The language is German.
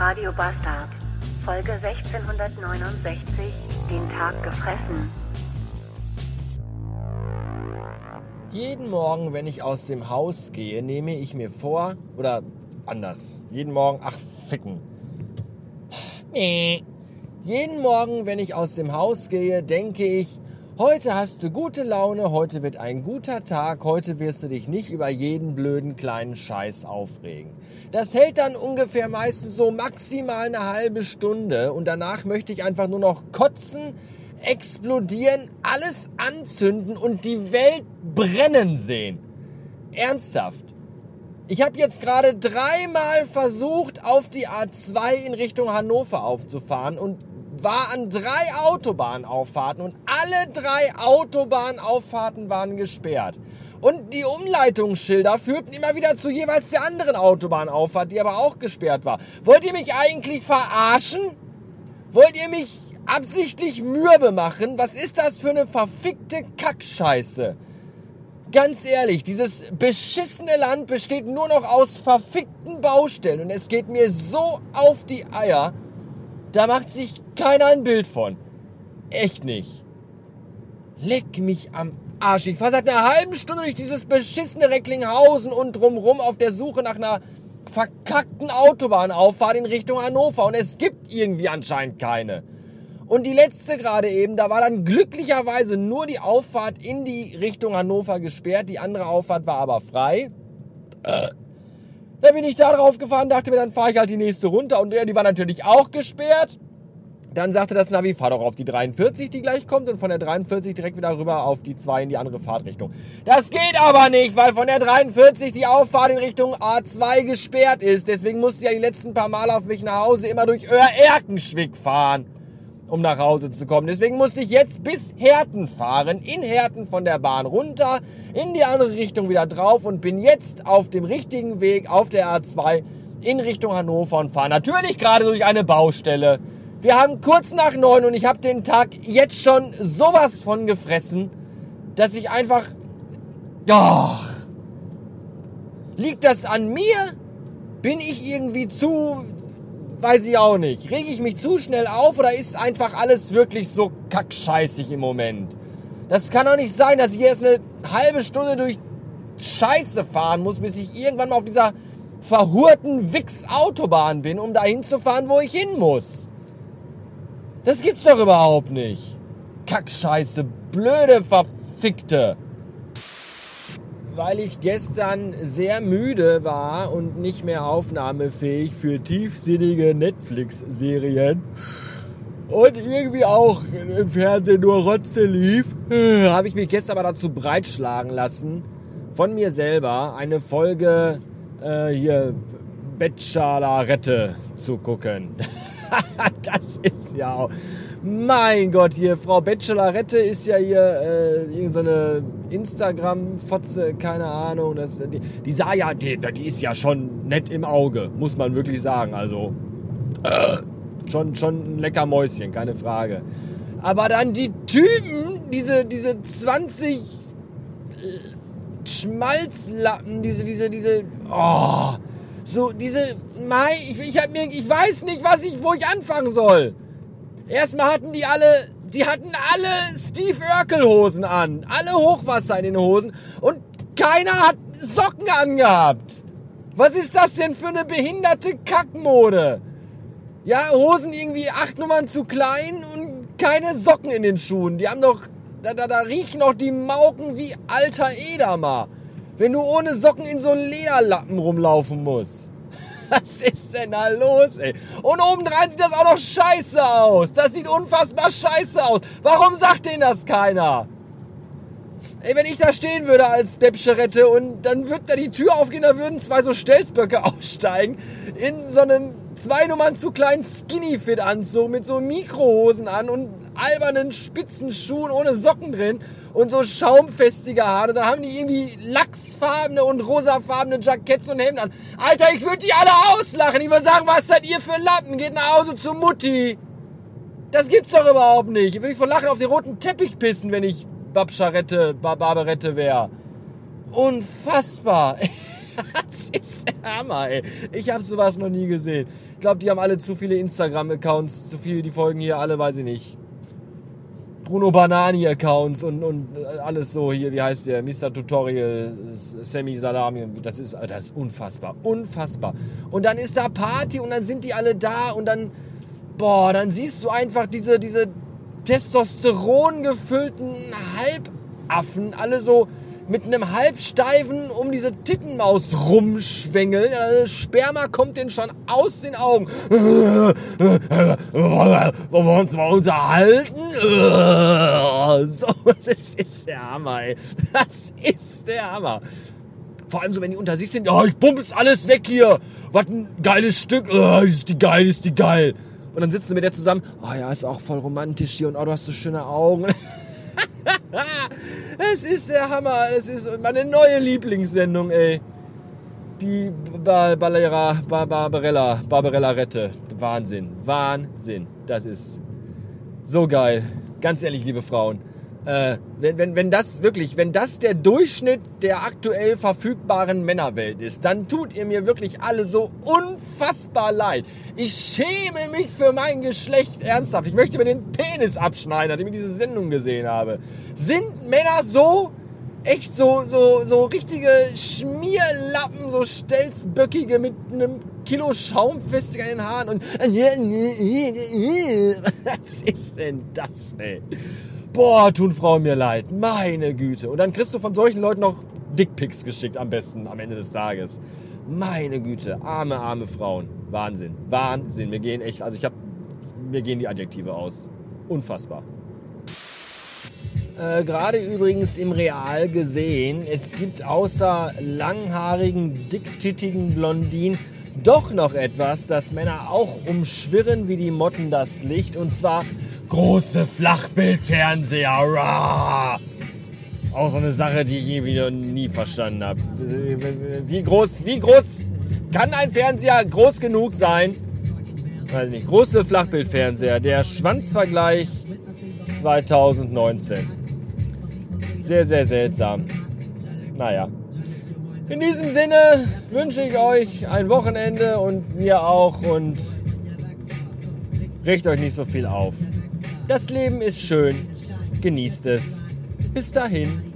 Radio Bastard. Folge 1669. Den Tag gefressen. Jeden Morgen, wenn ich aus dem Haus gehe, nehme ich mir vor, oder anders, jeden Morgen, ach, ficken. Nee. Jeden Morgen, wenn ich aus dem Haus gehe, denke ich, heute hast du gute Laune, heute wird ein guter Tag, heute wirst du dich nicht über jeden blöden kleinen Scheiß aufregen. Das hält dann ungefähr meistens so maximal eine halbe Stunde und danach möchte ich einfach nur noch kotzen, explodieren, alles anzünden und die Welt brennen sehen. Ernsthaft. Ich habe jetzt gerade dreimal versucht, auf die A2 in Richtung Hannover aufzufahren und war an drei Autobahnauffahrten und alle drei Autobahnauffahrten waren gesperrt. Und die Umleitungsschilder führten immer wieder zu jeweils der anderen Autobahnauffahrt, die aber auch gesperrt war. Wollt ihr mich eigentlich verarschen? Wollt ihr mich absichtlich mürbe machen. Was ist das für eine verfickte Kackscheiße? Ganz ehrlich, dieses beschissene Land besteht nur noch aus verfickten Baustellen und es geht mir so auf die Eier, da macht sich keiner ein Bild von. Echt nicht. Leck mich am Arsch. Ich fahre seit einer halben Stunde durch dieses beschissene Recklinghausen und drumrum auf der Suche nach einer verkackten Autobahnauffahrt in Richtung Hannover und es gibt irgendwie anscheinend keine. Und die letzte gerade eben, da war dann glücklicherweise nur die Auffahrt in die Richtung Hannover gesperrt. Die andere Auffahrt war aber frei. Da bin ich da drauf gefahren, dachte mir, dann fahre ich halt die nächste runter. Und die war natürlich auch gesperrt. Dann sagte das Navi, fahr doch auf die 43, die gleich kommt, und von der 43 direkt wieder rüber auf die 2 in die andere Fahrtrichtung. Das geht aber nicht, weil von der 43 die Auffahrt in Richtung A2 gesperrt ist. Deswegen musste ich ja die letzten paar Mal auf mich nach Hause immer durch Öhr-Erkenschwick fahren um nach Hause zu kommen. Deswegen musste ich jetzt bis Herten fahren, in Herten von der Bahn runter, in die andere Richtung wieder drauf und bin jetzt auf dem richtigen Weg auf der A2 in Richtung Hannover und fahre natürlich gerade durch eine Baustelle. Wir haben kurz nach neun und ich habe den Tag jetzt schon sowas von gefressen, dass ich einfach... Doch. Liegt das an mir? Bin ich irgendwie zu weiß ich auch nicht. Rege ich mich zu schnell auf oder ist einfach alles wirklich so kackscheißig im Moment? Das kann doch nicht sein, dass ich erst eine halbe Stunde durch Scheiße fahren muss, bis ich irgendwann mal auf dieser verhurten Wix-Autobahn bin, um dahin zu fahren, wo ich hin muss. Das gibt's doch überhaupt nicht. Kackscheiße, blöde, verfickte weil ich gestern sehr müde war und nicht mehr aufnahmefähig für tiefsinnige Netflix-Serien und irgendwie auch im Fernsehen nur Rotze lief, habe ich mich gestern aber dazu breitschlagen lassen, von mir selber eine Folge äh, hier Bachelorette zu gucken. das ist ja auch mein Gott, hier, Frau Bachelorette ist ja hier äh, so eine Instagram-Fotze, keine Ahnung. Das, die, die sah ja, die, die ist ja schon nett im Auge, muss man wirklich sagen. Also, äh, schon, schon ein lecker Mäuschen, keine Frage. Aber dann die Typen, diese, diese 20 äh, Schmalzlappen, diese, diese, diese, oh, so, diese, Mai, ich, ich hab mir, ich weiß nicht, was ich, wo ich anfangen soll. Erstmal hatten die alle, die hatten alle Steve Urkel Hosen an. Alle Hochwasser in den Hosen. Und keiner hat Socken angehabt. Was ist das denn für eine behinderte Kackmode? Ja, Hosen irgendwie acht Nummern zu klein und keine Socken in den Schuhen. Die haben doch, da, da, da riechen noch die Mauken wie alter Edamer. Wenn du ohne Socken in so einen Lederlappen rumlaufen musst. Was ist denn da los, ey? Und obendrein sieht das auch noch scheiße aus. Das sieht unfassbar scheiße aus. Warum sagt denen das keiner? Ey, wenn ich da stehen würde als Beppscherette und dann würde da die Tür aufgehen, da würden zwei so Stelzböcke aussteigen in so einem zwei Nummern zu kleinen Skinny-Fit-Anzug mit so Mikrohosen an und albernen Spitzenschuhen ohne Socken drin und so schaumfestige Haare. Dann haben die irgendwie lachsfarbene und rosafarbene Jacketts und Hemden an. Alter, ich würde die alle auslachen. Ich würde sagen, was seid ihr für Lappen? Geht nach Hause zu Mutti. Das gibt's doch überhaupt nicht. Ich würde vor Lachen auf den roten Teppich pissen, wenn ich Babscharette, Barbarette wäre. Unfassbar. Das ist Hammer, ey. Ich habe sowas noch nie gesehen. Ich glaube, die haben alle zu viele Instagram-Accounts, zu viel, die folgen hier alle, weiß ich nicht. Bruno Banani-Accounts und, und alles so hier, wie heißt der? Mr. Tutorial, Sammy Salami. Das ist, das ist unfassbar. Unfassbar. Und dann ist da Party und dann sind die alle da und dann, boah, dann siehst du einfach diese, diese Testosteron gefüllten Halbaffen, alle so mit einem Halbsteifen um diese Tittenmaus rumschwängeln. Also Sperma kommt denen schon aus den Augen. Wollen wir uns mal unterhalten? So, das ist der Hammer, ey. Das ist der Hammer. Vor allem so, wenn die unter sich sind, oh, ich bumps alles weg hier. Was ein geiles Stück. Oh, ist die geil, ist die geil. Und dann sitzen sie mit der zusammen. Oh ja, ist auch voll romantisch hier und oh, du hast so schöne Augen. es ist der Hammer. Das ist meine neue Lieblingssendung, ey. Die Barbara, Barbarella, Barbarella Rette. Wahnsinn. Wahnsinn. Das ist so geil. Ganz ehrlich, liebe Frauen. Äh, wenn, wenn, wenn das wirklich, wenn das der Durchschnitt der aktuell verfügbaren Männerwelt ist, dann tut ihr mir wirklich alle so unfassbar leid. Ich schäme mich für mein Geschlecht ernsthaft. Ich möchte mir den Penis abschneiden, nachdem ich diese Sendung gesehen habe. Sind Männer so echt so, so, so richtige Schmierlappen, so stelzböckige mit einem Kilo Schaumfestig an den Haaren und was ist denn das, ey? Boah, tun Frauen mir leid. Meine Güte. Und dann kriegst du von solchen Leuten noch Dickpics geschickt am besten am Ende des Tages. Meine Güte, arme, arme Frauen. Wahnsinn. Wahnsinn. Mir gehen echt, also ich hab, mir gehen die Adjektive aus. Unfassbar. Äh, Gerade übrigens im Real gesehen, es gibt außer langhaarigen, dicktittigen Blondinen doch noch etwas, das Männer auch umschwirren wie die Motten das Licht. Und zwar große Flachbildfernseher. Rah! Auch so eine Sache, die ich je wieder nie verstanden habe. Wie groß, wie groß kann ein Fernseher groß genug sein? Weiß nicht. Große Flachbildfernseher. Der Schwanzvergleich 2019. Sehr, sehr seltsam. Naja. In diesem Sinne wünsche ich euch ein Wochenende und mir auch und regt euch nicht so viel auf. Das Leben ist schön. Genießt es. Bis dahin.